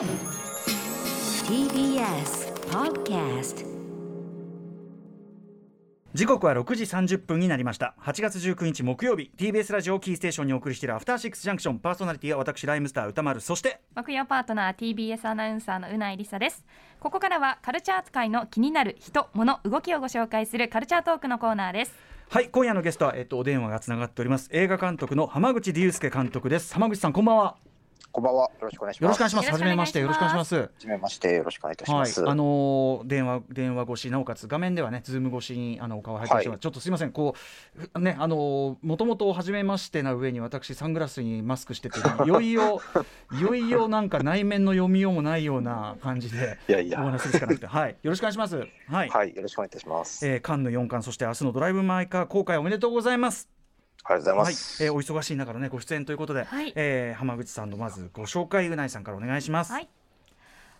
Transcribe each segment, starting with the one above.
TBS Podcast 時刻は6時30分になりました。8月19日木曜日。TBS ラジオをキーステーションにお送りしているアフターシックスジャンクション。パーソナリティは私ライムスター歌丸。そして木曜パートナー TBS アナウンサーのうないりさです。ここからはカルチャー扱いの気になる人物動きをご紹介するカルチャートークのコーナーです。はい今夜のゲストは、えっと、お電話がつながっております。映画監督の浜口竜介監督です。浜口さんこんばんはこんばんは。よろしくお願いします。よろしくお願いします。はじめましてよろしくお願いします。はじめまして、よろしくお願いいたしはい。ます。、あのー電話電話越しなおかつ画面ではねズーム越しにあのお顔を拝見してます、はい。ちょっとすいません。こうねあのーもともと初めましてな上に私サングラスにマスクしてていよいよ いよいよなんか内面の読みようもないような感じでいやいや。お話しするしかなくて。はい。よろしくお願いします。はい、はい、よろしくお願いいたします。えーカンヌ4冠そして明日のドライブ・マイ・カー公開おめでとうございますありがとうござはいいます。えーお忙しい中からねご出演ということで、はい。えー浜口さんのまずご紹介うないさんからお願いします、はい。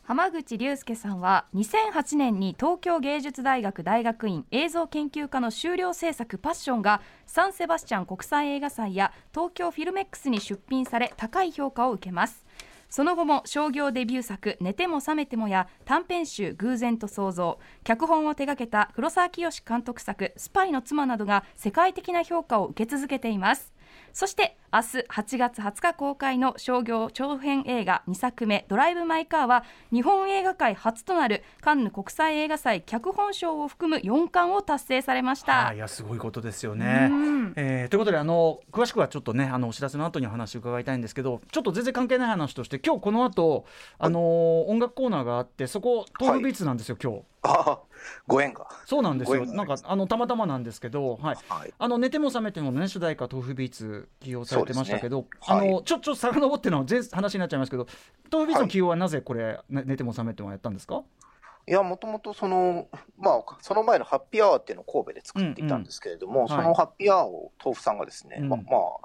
浜口竜介さんは2008年に東京芸術大学大学院映像研究科の修了制作「パッション」がサンセバスチャン国際映画祭や東京フィルメックスに出品され高い評価を受けますその後も商業デビュー作「寝ても覚めても」や短編集「偶然と想像」脚本を手掛けた黒沢清監督作「スパイの妻」などが世界的な評価を受け続けています。そして明日8月20日公開の商業長編映画2作目「ドライブ・マイ・カー」は日本映画界初となるカンヌ国際映画祭脚本賞を含む4冠を達成されました。はいいやすごいことですよね。うんえーということであの詳しくはちょっとねあのお知らせの後にお話を伺いたいんですけどちょっと全然関係ない話として今日この後あのー音楽コーナーがあってそこ豆腐ビーツなんですよ、今日。あご縁が。そうなんですよ。なんかあのたまたまなんですけど、はい、はい。あの寝ても覚めてもね主題歌豆腐ビーツ起用されてましたけど、ね。はい。あのちょちょっと遡っての全話になっちゃいますけど豆腐ビーツの起用はなぜこれ、ね寝ても覚めてもやったんですか？いや、もともとその、まあ、その前のハッピーアワーっていうのを神戸で作っていたんですけれども、うんうん。そのハッピーアワーを豆腐さんがですね、うん。まま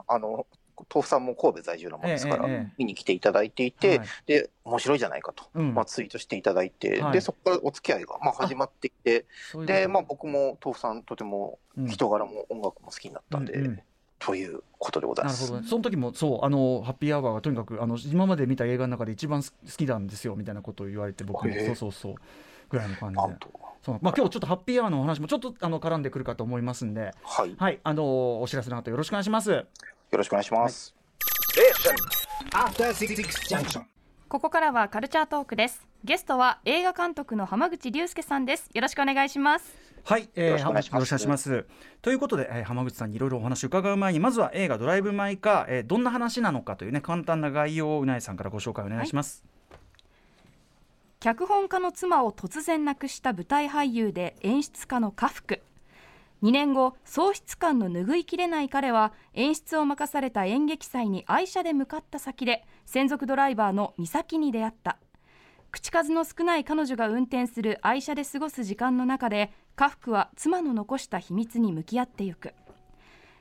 あ、あの、豆腐さんも神戸在住のものですから、見に来ていただいていて、はい。で、面白いじゃないかと、うん。まあ、ツイートしていただいて、はい。で、そこからお付き合いが、まあ、始まっていて、で、まあ、僕も豆腐さんとてもうん。人柄も音楽も好きになったんで、ということでございます。なるほどね、その時もそうあのハッピーアワーがとにかくあの今まで見た映画の中で一番好きなんですよみたいなことを言われて僕もそうそうそうぐらいの感じで。そう、まあ、今日ちょっとハッピーアワーのお話もちょっとあの絡んでくるかと思いますんで。はい。よはい。あのお知らせの後よろしくお願いしますろしくお願いします。ここからはカルチャートークです。ゲストは映画監督の浜口竜介さんです。よろしくお願いします。はい、えー、よろしくお願いします。ということで、えー浜口さんにいろいろお話を伺う前にまずは映画「ドライブ・マイ・カー」えーどんな話なのかというね簡単な概要をうなえさんからご紹介お願いします、脚本家の妻を突然亡くした舞台俳優で演出家の家福2年後喪失感の拭いきれない彼は演出を任された演劇祭に愛車で向かった先で専属ドライバーの美咲に出会った。口数の少ない彼女が運転する愛車で過ごす時間の中で家福は妻の残した秘密に向き合ってゆく。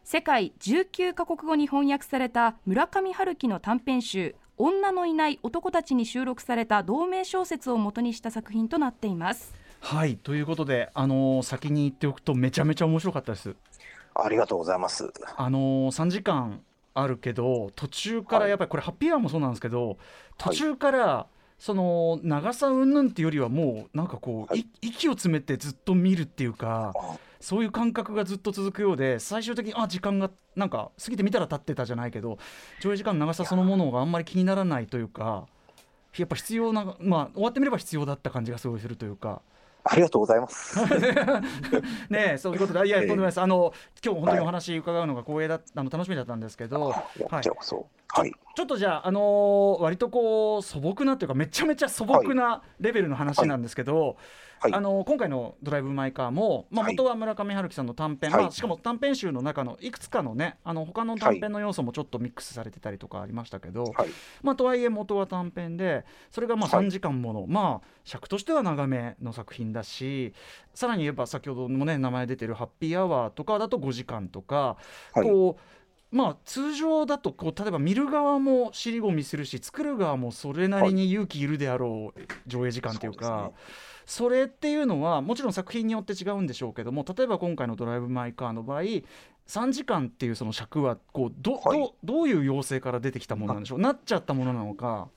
世界19カ国語に翻訳された村上春樹の短編集「女のいない男たち」に収録された同名小説を元にした作品となっています。はいということで、あのー先に言っておくとめちゃめちゃ面白かったです。ありがとうございます。あのー、3時間あるけど途中からはい。やっぱりこれハッピーアワーもそうなんですけど途中からその長さ云々っていうよりはもうなんかこう、はい。い息を詰めてずっと見るっていうかあ。そういう感覚がずっと続くようで最終的にあ時間がなんか過ぎてみたら経ってたじゃないけど上映時間の長さそのものがあんまり気にならないというかやっぱ必要なまあ終わってみれば必要だった感じがすごいするというか。ありがとうございます。ねえそういうことでいやええとんでもないですあの今日本当にお話伺うのが光栄だあの楽しみだったんですけど、はい。はい。ちょっとじゃあ、あのー割とこう素朴なというかめちゃめちゃ素朴なレベルの話なんですけど、はい。あのー今回の「ドライブ・マイ・カーも」まあ、はい。元は村上春樹さんの短編、はい。まあ、しかも短編集の中のいくつかのねあの他の短編の要素もちょっとミックスされてたりとかありましたけど、はい。まあ、とはいえ元は短編でそれがまあはい3時間もの、まあ尺としては長めの作品だしさらに言えば先ほどもね名前出てる「ハッピーアワー」とかだと5時間とか、はい。こうまあ通常だとこう例えば見る側も尻込みするし作る側もそれなりに勇気いるであろう上映時間というか。そうですねそれっていうのはもちろん作品によって違うんでしょうけども例えば今回の「ドライブ・マイ・カー」の場合3時間っていうその尺はこうど,、はいどどういう要請から出てきたものなんでしょうなっちゃったものなのか。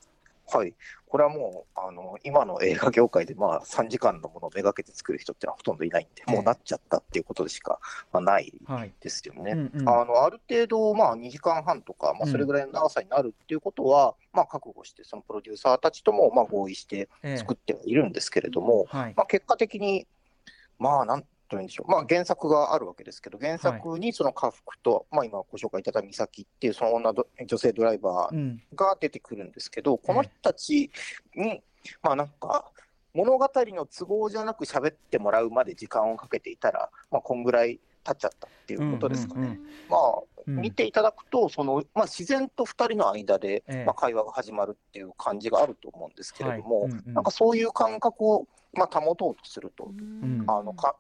はい、これはもうあの今の映画業界でまあ3時間のものをめがけて作る人ってのはほとんどいないんで、ええ。もうなっちゃったっていうことでしか、まあ、ないはい。ですよね。うんうん。あのある程度、まあ、2時間半とか、まあ、うん。それぐらいの長さになるっていうことは、まあ、覚悟して、そのプロデューサーたちともまあ合意してええ。作ってはいるんですけれども、はい。まあ、結果的に、まあ、なんというんでしょう、まあ、原作があるわけですけど、原作にその家福と、まあ、今ご紹介いただいた美咲っていうその女ど女性ドライバーうん。が出てくるんですけど、この人たちに、まあなんか、物語の都合じゃなく喋ってもらうまで時間をかけていたら、まあ、こんぐらい経っちゃったっていうことですかね。うんうんうんまあ、うん見ていただくと、そのまあ、自然と2人の間で、ええまあ、会話が始まるっていう感じがあると思うんですけれども、はいうんうんなんかそういう感覚を、まあ、保とうとすると、んあのか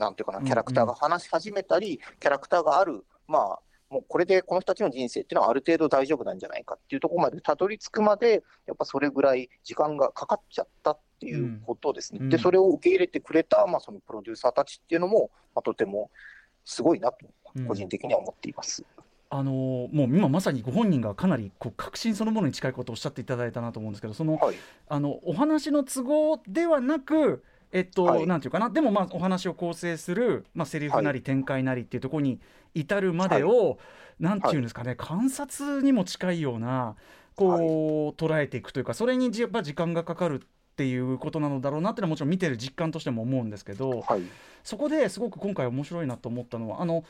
なんていうかな、うんうんキャラクターが話し始めたり、キャラクターがある、まあ、もうこれでこの人たちの人生っていうのはある程度大丈夫なんじゃないかっていうところまでたどり着くまで、やっぱそれぐらい時間がかかっちゃったっていうことですね。うんで、それを受け入れてくれた、まあ、そのプロデューサーたちっていうのも、まあ、とてもすごいなと、うん個人的には思っています。あのーもう今まさにご本人がかなりこう確信そのものに近いことをおっしゃっていただいたなと思うんですけどそのはい、あのお話の都合ではなくえっと、はい。なんていうかな？でもまあお話を構成する、まあ、セリフなり展開なりっていうところに至るまでを、なんていうんですかね、観察にも近いようなこう、捉えていくというかそれにじやっぱ時間がかかるっていうことなのだろうなっていうのはもちろん見てる実感としても思うんですけどはい、そこですごく今回面白いなと思ったのはあの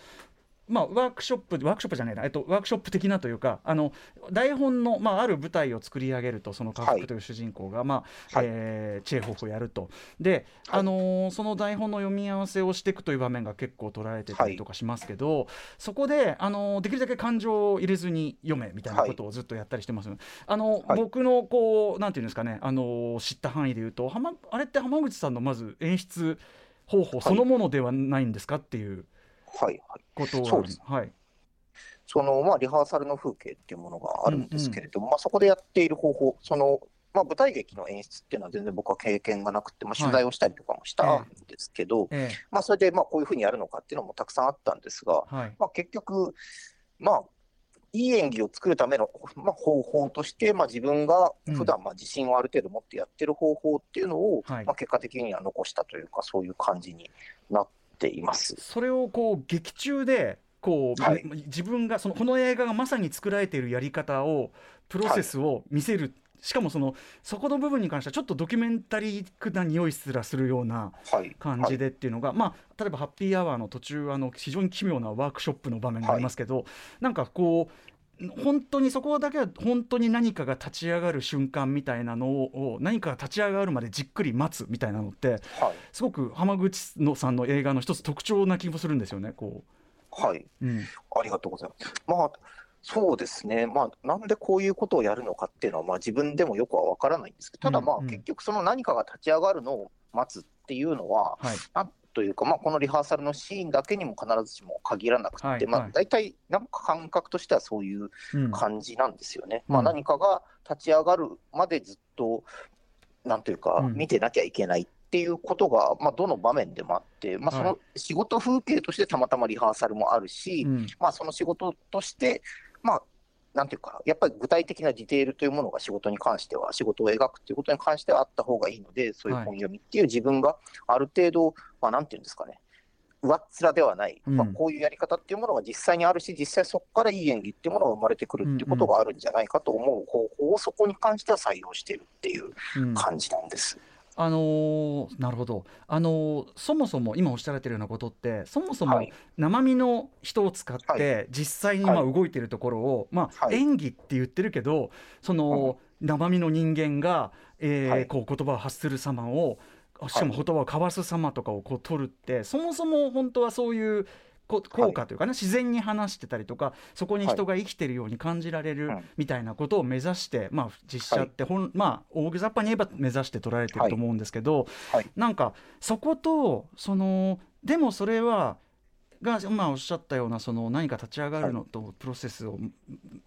まあ、ワークショップワークショップじゃないな、えっと、ワークショップ的なというかあの台本の、まあ、ある舞台を作り上げるとその家はい。福という主人公が、まあはい。えーチェーホフをやると。で、はい。あのーその台本の読み合わせをしていくという場面が結構捉えてたりとかしますけど、そこで、あのーできるだけ感情を入れずに読めみたいなことをずっとやったりしてます、あのはい。僕のこうなんていうんですかね、あのー知った範囲で言うと浜あれって浜口さんのまず演出方法そのものではないんですかっていうはい、はい。ことをそうです。はい。その、まあ、リハーサルの風景っていうものがあるんですけれども、まあ、そこでやっている方法、その、まあ、舞台劇の演出っていうのは全然僕は経験がなくて、まあ、取材をしたりとかもしたんですけど、えまあ、それで、まあ、こういうふうにやるのかっていうのもたくさんあったんですが、えはい。まあ、結局、まあ、いい演技を作るための、まあ、方法として、まあ、自分が普段まあ自信をある程度持ってやってる方法っていうのを、はい。まあ、結果的には残したというか、そういう感じになっています。それをこう劇中でこう、はい。自分がそのこの映画がまさに作られているやり方をプロセスを見せる、しかもそのそこの部分に関してはちょっとドキュメンタリークな匂いすらするようなはい、感じでっていうのが、まあ例えば「ハッピーアワー」の途中あの非常に奇妙なワークショップの場面がありますけど、なんかこう本当にそこだけは本当に何かが立ち上がる瞬間みたいなのを何かが立ち上がるまでじっくり待つみたいなのってはい、すごく浜口のさんの映画の一つ特徴な気もするんですよね。こはい。ううんありがとうございます。まあ、そうですね、まあ、なんでこういうことをやるのかっていうのは、まあ、自分でもよくは分からないんですけど、ただ、まあ、うんうん結局、その何かが立ち上がるのを待つっていうのは、はいというか、まあ、このリハーサルのシーンだけにも必ずしも限らなくて、はいはい。まあ、大体、なんか感覚としてはそういううん。感じなんですよね。うん。まあ、何かが立ち上がるまでずっと、なんというか、うん。見てなきゃいけないっていうことが、まあ、どの場面でもあって、まあ、そはい。の仕事風景としてたまたまリハーサルもあるし、うん。まあ、その仕事として、まあ、なんていうか、やっぱり具体的なディテールというものが仕事に関しては、仕事を描くということに関してはあった方がいいので、そういうはい本読みっていう自分がある程度、まあ、なんていうんですかね、上っ面ではない、うん。まあ、こういうやり方っていうものが実際にあるし、実際そこからいい演技っていうものが生まれてくるっていうことがあるんじゃないかと思う方法をそこに関しては採用しているっていううん。感じなんです。あのーなるほど、あのーそもそも今おっしゃられてるようなことってそもそもはい。生身の人を使って、は実際にまあはい。動いてるところを、まあはい。演技って言ってるけどその、生身の人間が、えーはい。こう言葉を発する様をしかも言葉を交わす様とかをこう取るって、そもそも本当はそういうこ効果というかね、自然に話してたりとかそこに人が生きてるように感じられるうん。みたいなことを目指して、まあ、実写ってほん、まあ大げさっぱに言えば目指して捉えてると思うんですけど、はいなんかそことそのでもそれはが、まあ、おっしゃったようなその何か立ち上がるのとプロセスを,、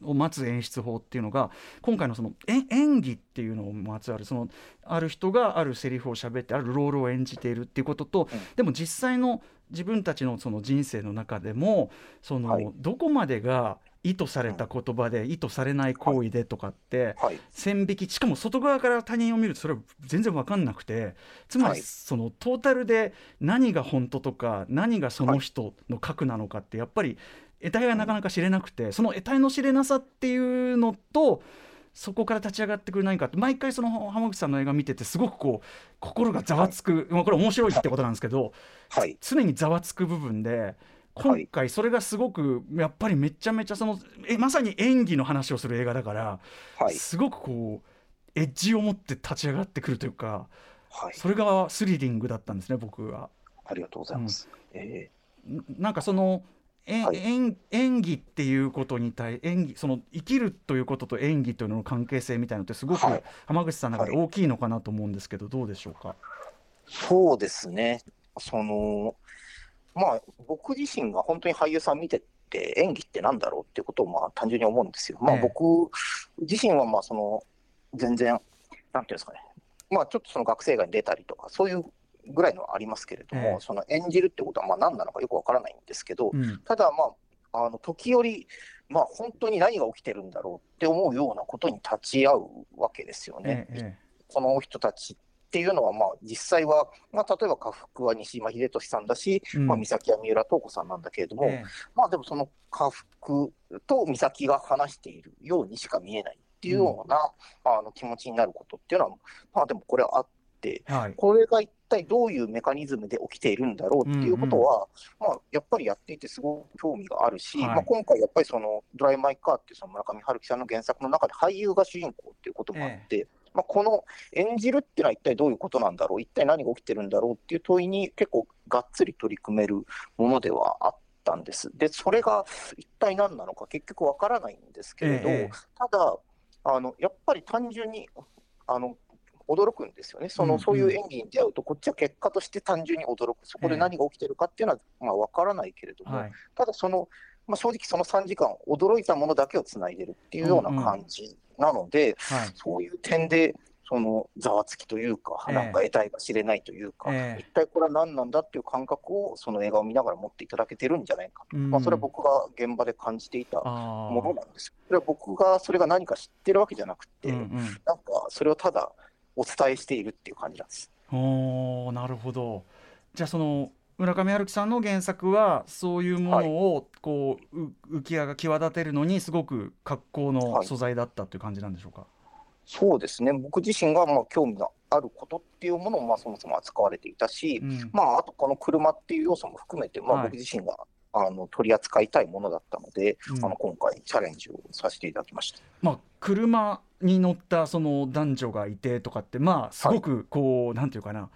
を待つ演出法っていうのが今回のそのえ演技っていうのをまつわるそのある人があるセリフを喋ってあるロールを演じているっていうことと、うん。でも実際の自分たちのその人生の中でもその、はい。どこまでが意図された言葉で意図されない行為でとかって、はい。線引きしかも外側から他人を見るとそれは全然分かんなくてつまりはい。そのトータルで何が本当とか何がその人の核なのかってやっぱり得体がなかなか知れなくてその得体の知れなさっていうのとそこから立ち上がってくる何かって毎回その浜口さんの映画見ててすごくこう心がざわつく、まあこれ面白いってことなんですけどはい。常にざわつく部分ではい今回それがすごくやっぱりめちゃめちゃそのえまさに演技の話をする映画だから。はい。すごくこうエッジを持って立ち上がってくるというかはい。それがスリリングだったんですね僕は。ありがとうございます。えんなんかそのえはい演演技っていうことに対演技その生きるということと演技というのの関係性みたいなのってすごくはい浜口さんの中で大きいのかなと思うんですけどどうでしょうか？ーそうですね。その、まあ、僕自身が本当に俳優さん見てて、演技ってなんだろうっていうことをまあ単純に思うんですよ。まあええ僕自身はまあその、全然、なんていうんですかね。まあちょっとその学生街に出たりとか、そういうぐらいのはありますけれども、ええその演じるってことはまあ何なのかよくわからないんですけど、うんただまあ、あの時折、まあ本当に何が起きてるんだろうって思うようなことに立ち会うわけですよね。ええこの人たちっていうのは、まあ、実際は、まあ、例えば家福は西島秀俊さんだし、うん。まあ、美咲は三浦透子さんなんだけれども、ええ。まあ、でもその家福と美咲が話しているようにしか見えないっていうような、あの気持ちになることっていうのは、まあ、でもこれはあって、はい。これが一体どういうメカニズムで起きているんだろうっていうことは、まあ、やっぱりやっていてすごく興味があるし、はい。まあ、今回やっぱりそのドライ・マイ・カーっていうその村上春樹さんの原作の中で俳優が主人公っていうこともあって、まあ、この演じるっていうのは一体どういうことなんだろう、一体何が起きてるんだろうっていう問いに結構がっつり取り組めるものではあったんです。で、それが一体何なのか結局わからないんですけれど、ええただあの、やっぱり単純にあの驚くんですよね。その、うんそういう演技に出会うと、こっちは結果として単純に驚く。そこで何が起きてるかっていうのは、まあ、わからないけれども、はいただその、まあ、正直その3時間、驚いたものだけをつないでるっていうような感じなので、はい。そういう点で、そのざわつきというか、ええ。なんか得体が知れないというか、ええ。一体これは何なんだっていう感覚を、その映画を見ながら持っていただけてるんじゃないかと、うん。まあ、それは僕が現場で感じていたあものなんです。それは僕がそれが何か知ってるわけじゃなくて、ーうんうん。なんかそれをただお伝えしているっていう感じなんです。おーなるほど。じゃあその村上春樹さんの原作はそういうものをこう、う浮き上が際立てるのにすごく格好のはい素材だったという感じなんでしょうか？そうですね、僕自身がまあ興味があることっていうものをまあそもそも扱われていたし、うんまあ、あとこの車っていう要素も含めて、まはいあ、僕自身が、あの取り扱いたいものだったので、うんあの今回、チャレンジをさせていただきました。まあ、車に乗ったその男女がいてとかってまあすごくこう、なんていうかな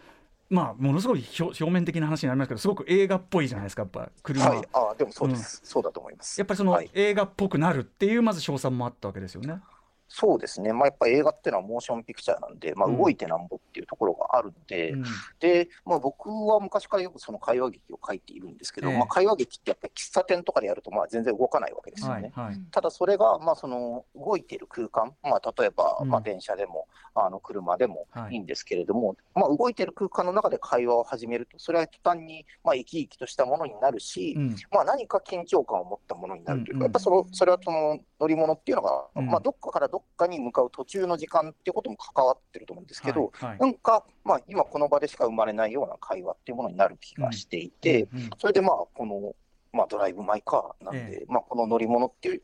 まあものすごい表表面的な話になりますけどすごく映画っぽいじゃないですかやっぱ車、はい、あでもそうです、そうだと思います。やっぱりそのはい。映画っぽくなるっていうまず賞賛もあったわけですよね。そうですね、まあ、やっぱり映画っていうのはモーションピクチャーなんで、まあ、うん。動いてなんぼっていうところがあるので、うん。でまあ、僕は昔からよくその会話劇を書いているんですけど、ええ。まあ、会話劇ってやっぱり喫茶店とかでやるとまあ全然動かないわけですよね。はいはい。ただそれが、まあ、その動いている空間、まあ、例えば、うん。まあ、電車でもあの車でもはい。いいんですけれども、まあ、動いている空間の中で会話を始めると、それは途端に、まあ、生き生きとしたものになるし、うん。まあ、何か緊張感を持ったものになるというか、うんうんやっぱそのそれはその乗り物っていうのが、うん。まあ、どっかからどっかに向かう途中の時間ってことも関わってると思うんですけど、はいはい。なんか、まあ、今この場でしか生まれないような会話っていうものになる気がしていて、うんうんそれでまあ、この、まあ、ドライブ・マイ・カーなんで、えまあ、この乗り物っていう、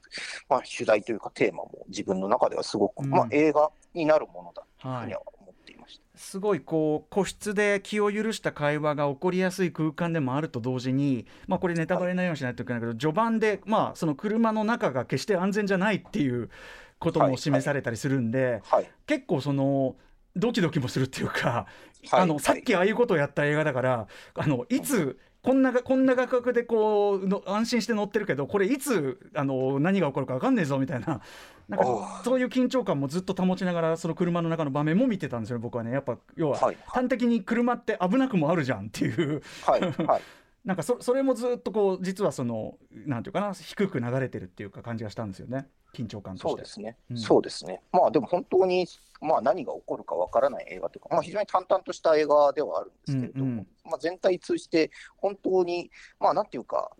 まあ、主題というかテーマも自分の中ではすごく、うん。まあ、映画になるものだというふうはいにはました。すごいこう個室で気を許した会話が起こりやすい空間でもあると同時に、まあ、これネタバレないようにしないといけないけど、序盤で、まあ、その車の中が決して安全じゃないっていうこともはい示されたりするんで、はい。結構そのドキドキもするっていうか、はいあのさっきああいうことをやった映画だからあのいつこんながこんな画角でこうの安心して乗ってるけどこれいつあの何が起こるか分かんねえぞみたいななんかそういう緊張感もずっと保ちながらその車の中の場面も見てたんですよ僕はねやっぱ要ははい。端的に車って危なくもあるじゃんっていうはい。はい。なんかそそれもずっとこう実はそのなんていうかな低く流れてるっていうか感じがしたんですよね緊張感として。そうですね、うんそうですね。まあでも本当に、まあ、何が起こるかわからない映画というか、まあ、非常に淡々とした映画ではあるんですけれども、うんうんまあ、全体通じて本当に、まあなんていうか、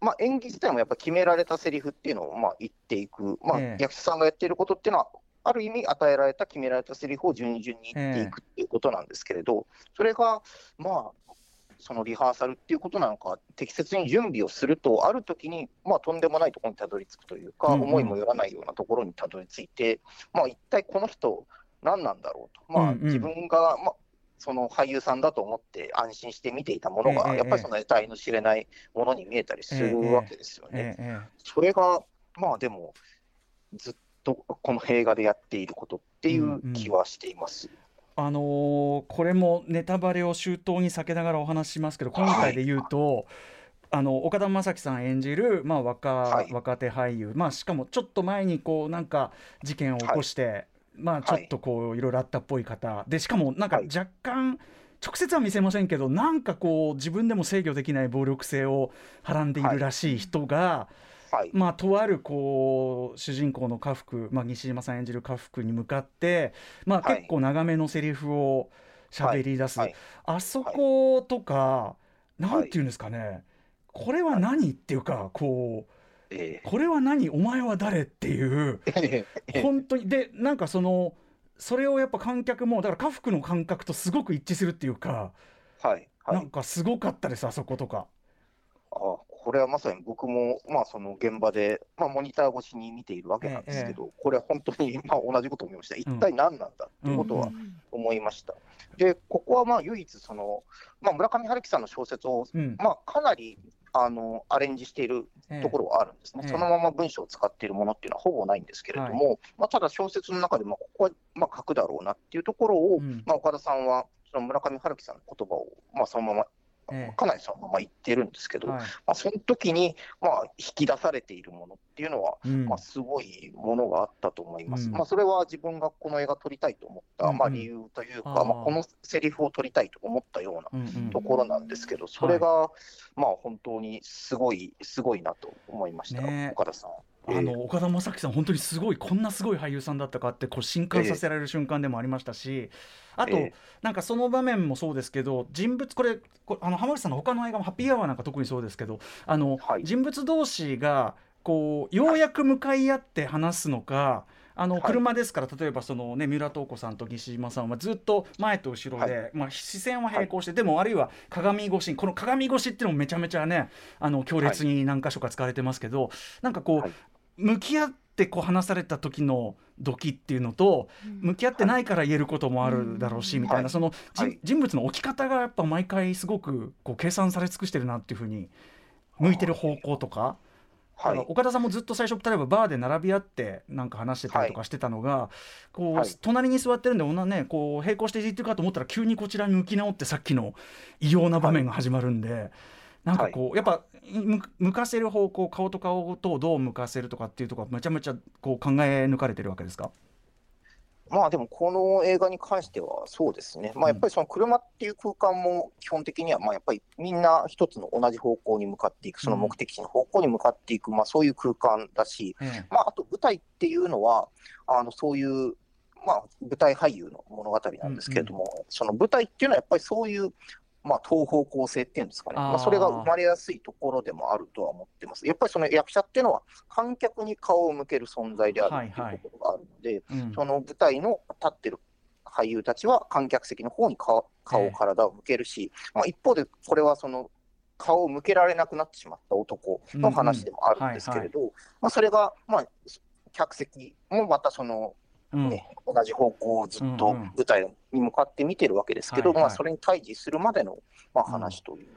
まあ、演技自体もやっぱ決められたセリフっていうのをまあ言っていく、まあええ役者さんがやっていることっていうのは、ある意味与えられた決められたセリフを順々に言っていくっていうことなんですけれど、それがまあ、そのリハーサルっていうことなのか、適切に準備をすると、ある時にまあとんでもないところにたどり着くというか、うんうん。思いもよらないようなところにたどり着いて、まあ一体この人、何なんだろうと、まあ、うんうん。自分が、まあ、その俳優さんだと思って安心して見ていたものが、ええやっぱりその得体の知れないものに見えたりするわけですよね。それが、まあでも、ずっとこの映画でやっていることっていう気はしています。あのーこれもネタバレを周到に避けながらお話ししますけど今回で言うと、あの岡田将生さん演じる、まあ若はい。若手俳優、まあ、しかもちょっと前にこうなんか事件を起こして、まあ、ちょっとこういろいろあったっぽい方。でしかもなんかはい。若干、直接は見せませんけどなんかこう自分でも制御できない暴力性をはらんでいるらしい人が、はい。まあ、とあるこう主人公の家福、まあ、西島さん演じる家福に向かって、まあ、はい。結構長めのセリフを喋り出す、はい。あそことか、なんていうんですかね、これは何っていうかこうえこれは何？お前は誰？っていうえ本当にでなんかそのそれをやっぱ観客もだから家福の感覚とすごく一致するっていうか、はい。はないん。かすごかったですあそことか。あこれはまさに僕も、まあ、その現場で、まあ、モニター越しに見ているわけなんですけど、これは本当に、まあ、同じことを思いました。一体何なんだっていうことは思いました。で、ここはまあ唯一その、まあ、村上春樹さんの小説を、うんまあ、かなりあのアレンジしているところはあるんですね、ええ。そのまま文章を使っているものっていうのはほぼないんですけれども、まあ、ただ小説の中でも、ここはまあ書くだろうなっていうところを、うん。まあ、岡田さんは、その村上春樹さんの言葉を、まあ、そのまま、ええかなりそのまま言ってるんですけど、はい。まあ、その時にまあ引き出されているものっていうのは、うん。まあ、すごいものがあったと思います。うん。まあ、それは自分がこの映画撮りたいと思った、うんうん。まあ、理由というか、あー。まあ、このセリフを撮りたいと思ったようなうんうん。ところなんですけど、それが、まあ本当にすごい、すごいなと思いました、ねえ。岡田さん。あの岡田将生さん、本当にすごい、こんなすごい俳優さんだったかってこう震撼させられる瞬間でもありましたし、あと、ええ。なんかその場面もそうですけど、人物、これ、こあの浜口さんの他の映画も、ハッピーアワーなんか特にそうですけど、あのはい。人物同士がこうようやく向かい合って話すのか、あのはい。車ですから、例えばその、ね、三浦透子さんと西島さんはずっと前と後ろで、はまあ、視線は並行して、でもあるいは鏡越しにこの鏡越しっていうのもめちゃめちゃねあの強烈に何箇所か使われてますけど、なんかこう、はい。向き合ってこう話された時のドキっていうのと向き合ってないから言えることもあるだろうし、みたいな、はいその、じはい。人物の置き方がやっぱ毎回すごくこう計算され尽くしてるなっていうふうに向いてる方向とか。はい。岡田さんもずっと最初例えばバーで並び合ってなんか話してたりとかしてたのが、こうはい。隣に座ってるんで女ねこう並行して言ってるかと思ったら急にこちらに向き直ってさっきの異様な場面が始まるんで、なんかこう、やっぱ向向かせる方向顔と顔とどう向かせるとかっていうところはめちゃめちゃこう考え抜かれてるわけですか？まあでも、この映画に関してはそうですね、まあ、やっぱりその車っていう空間も基本的には、まあやっぱりみんな一つの同じ方向に向かっていく、その目的地の方向に向かっていく、まあそういう空間だし、えまあ、あと舞台っていうのは、あのそういう、まあ、舞台俳優の物語なんですけれども、その舞台っていうのはやっぱりそういう、まあ、東方向性っていうんですかね、まあ、それが生まれやすいところでもあるとは思ってます。やっぱりその役者っていうのは、観客に顔を向ける存在であるってはいはい。いうところがあるので、うん。その舞台の立ってる俳優たちは観客席の方に顔、顔え。え体を向けるし、まあ、一方でこれはその顔を向けられなくなってしまった男の話でもあるんですけれど、まあ、それが、まあ、客席もまたその、うん。ね同じ方向をずっと舞台に向かって見てるわけですけど、まあ、それに対峙するまでの、まあ、話という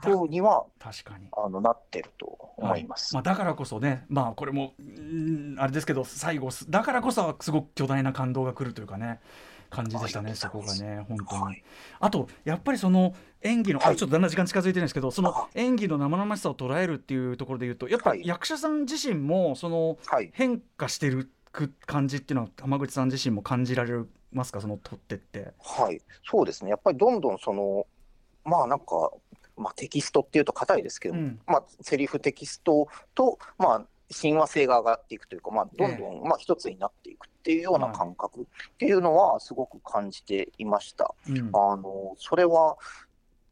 だふうには、確かに。あのなってると思います。はい。まあ、だからこそね、まあ、これもうんあれですけど最後すだからこそすごく巨大な感動が来るというかね感じでしたね、はい。そこがね本当に、はい。あとやっぱりその演技の、はい。あちょっとだんだん時間近づいてるんですけどそのあ。演技の生々しさを捉えるっていうところで言うとやっぱ役者さん自身もそのはい。変化してるく感じっていうのは浜口さん自身も感じられますか？その撮ってって。はい、そうですね、やっぱりどんどんその、まあなんか、まあ、テキストっていうと硬いですけど、うん。まあ、セリフテキストと、まあ、親和性が上がっていくというか、まあ、どんどん、まあ、一つになっていくっていうような感覚っていうのは、すごく感じていました。うん。あのそれは、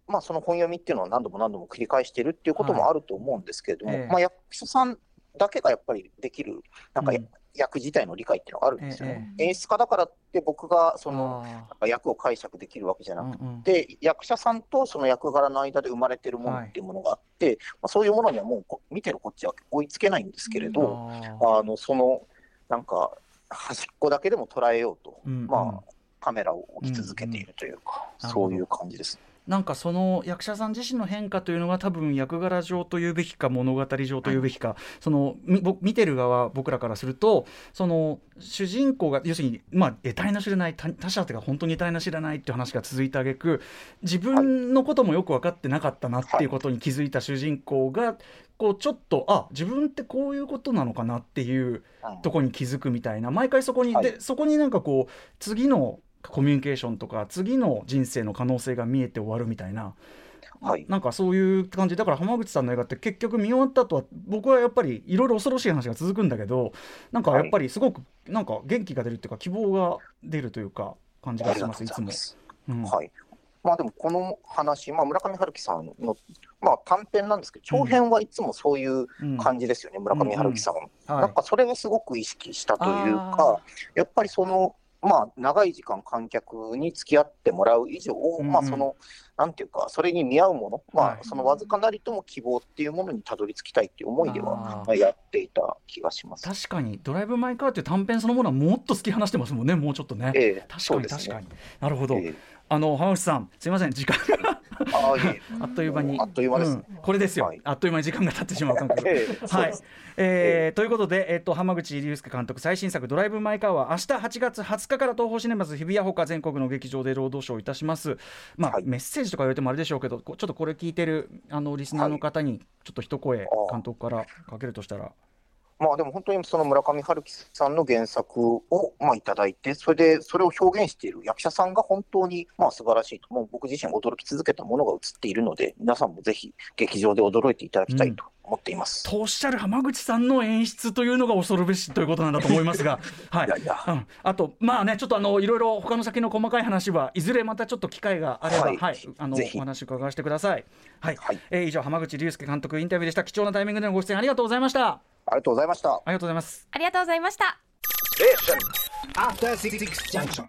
まあ、その本読みっていうのは何度も何度も繰り返してるっていうこともあると思うんですけれども、はいええ。まあ、役者さんだけがやっぱりできる、なんか、うん役自体の理解っていうのがあるんですよね。え演出家だからって僕がその役を解釈できるわけじゃなくてーうんうん。で役者さんとその役柄の間で生まれてるものっていうものがあって、まあ、そういうものにはもうこ見てるこっちは追いつけないんですけれど、あのそのなんか端っこだけでも捉えようと、うんうん。まあ、カメラを置き続けているというか、うん。うんそういう感じです。なんかその役者さん自身の変化というのが多分役柄上というべきか物語上というべきか、そのみ僕見てる側僕らからするとその主人公が要するにまあ得体の知れない他他者というか本当に得体の知らないっていう話が続いてあげく自分のこともよく分かってなかったなっていうことに気づいた主人公がこうちょっとあ自分ってこういうことなのかなっていううんとこに気づくみたいな毎回そこに、はい。でそこになんかこう次のコミュニケーションとか次の人生の可能性が見えて終わるみたいな、はい。なんかそういう感じ。だから浜口さんの映画って結局見終わった後は僕はやっぱりいろいろ恐ろしい話が続くんだけどなんかやっぱりすごくなんか元気が出るっていうか希望が出るというか感じがしますいつも。うん。はい。まあでもこの話、まあ、村上春樹さんの、まあ、短編なんですけど、長編はいつもそういううん。感じですよね、村上春樹さん。はい。なんかそれをすごく意識したというあか、やっぱりその、まあ、長い時間観客に付き合ってもらう以上、うんうん。まあその、なんていうか、それに見合うもの、まはい。あ、そのわずかなりとも希望っていうものにたどり着きたいっていう思いでは、やっていた気がします。確かに「ドライブ・マイ・カー」っていう短編そのものはもっと突き放してますもんねもうちょっとね。ええ。確かに確かに、なるほど、ええあの浜口さんすいません時間があっという間にあっという間です。ねん。これですよ、はい。あっという間に時間が経ってしまう感覚。はいです、えーということで、えっと浜口竜介監督最新作「ドライブ・マイ・カー」は明日8月20日から東宝シネマズ日比谷ほか全国の劇場で労働ショーをいたします、まあはい。メッセージとか言われてもあれでしょうけどこちょっとこれ聞いてるあのリスナーの方にちょっと一声監督からかけるとしたらまあでも本当にその村上春樹さんの原作をまあいただいて、それでそれを表現している役者さんが本当にまあ素晴らしいと、もう僕自身驚き続けたものが映っているので、皆さんもぜひ劇場で驚いていただきたいと思っています。とおっしゃる浜口さんの演出というのが恐るべしということなんだと思いますが、はい。いやいや。うん、あとまあねちょっとあのいろいろ他の先の細かい話はいずれまたちょっと機会があれば、ははい。いあのお話伺わせてください。はい、はい。えー以上浜口竜介監督インタビューでした。貴重なタイミングでのご出演ありがとうございました。ありがとうございました。ありがとうございます。ありがとうございました Station. After Six Junction.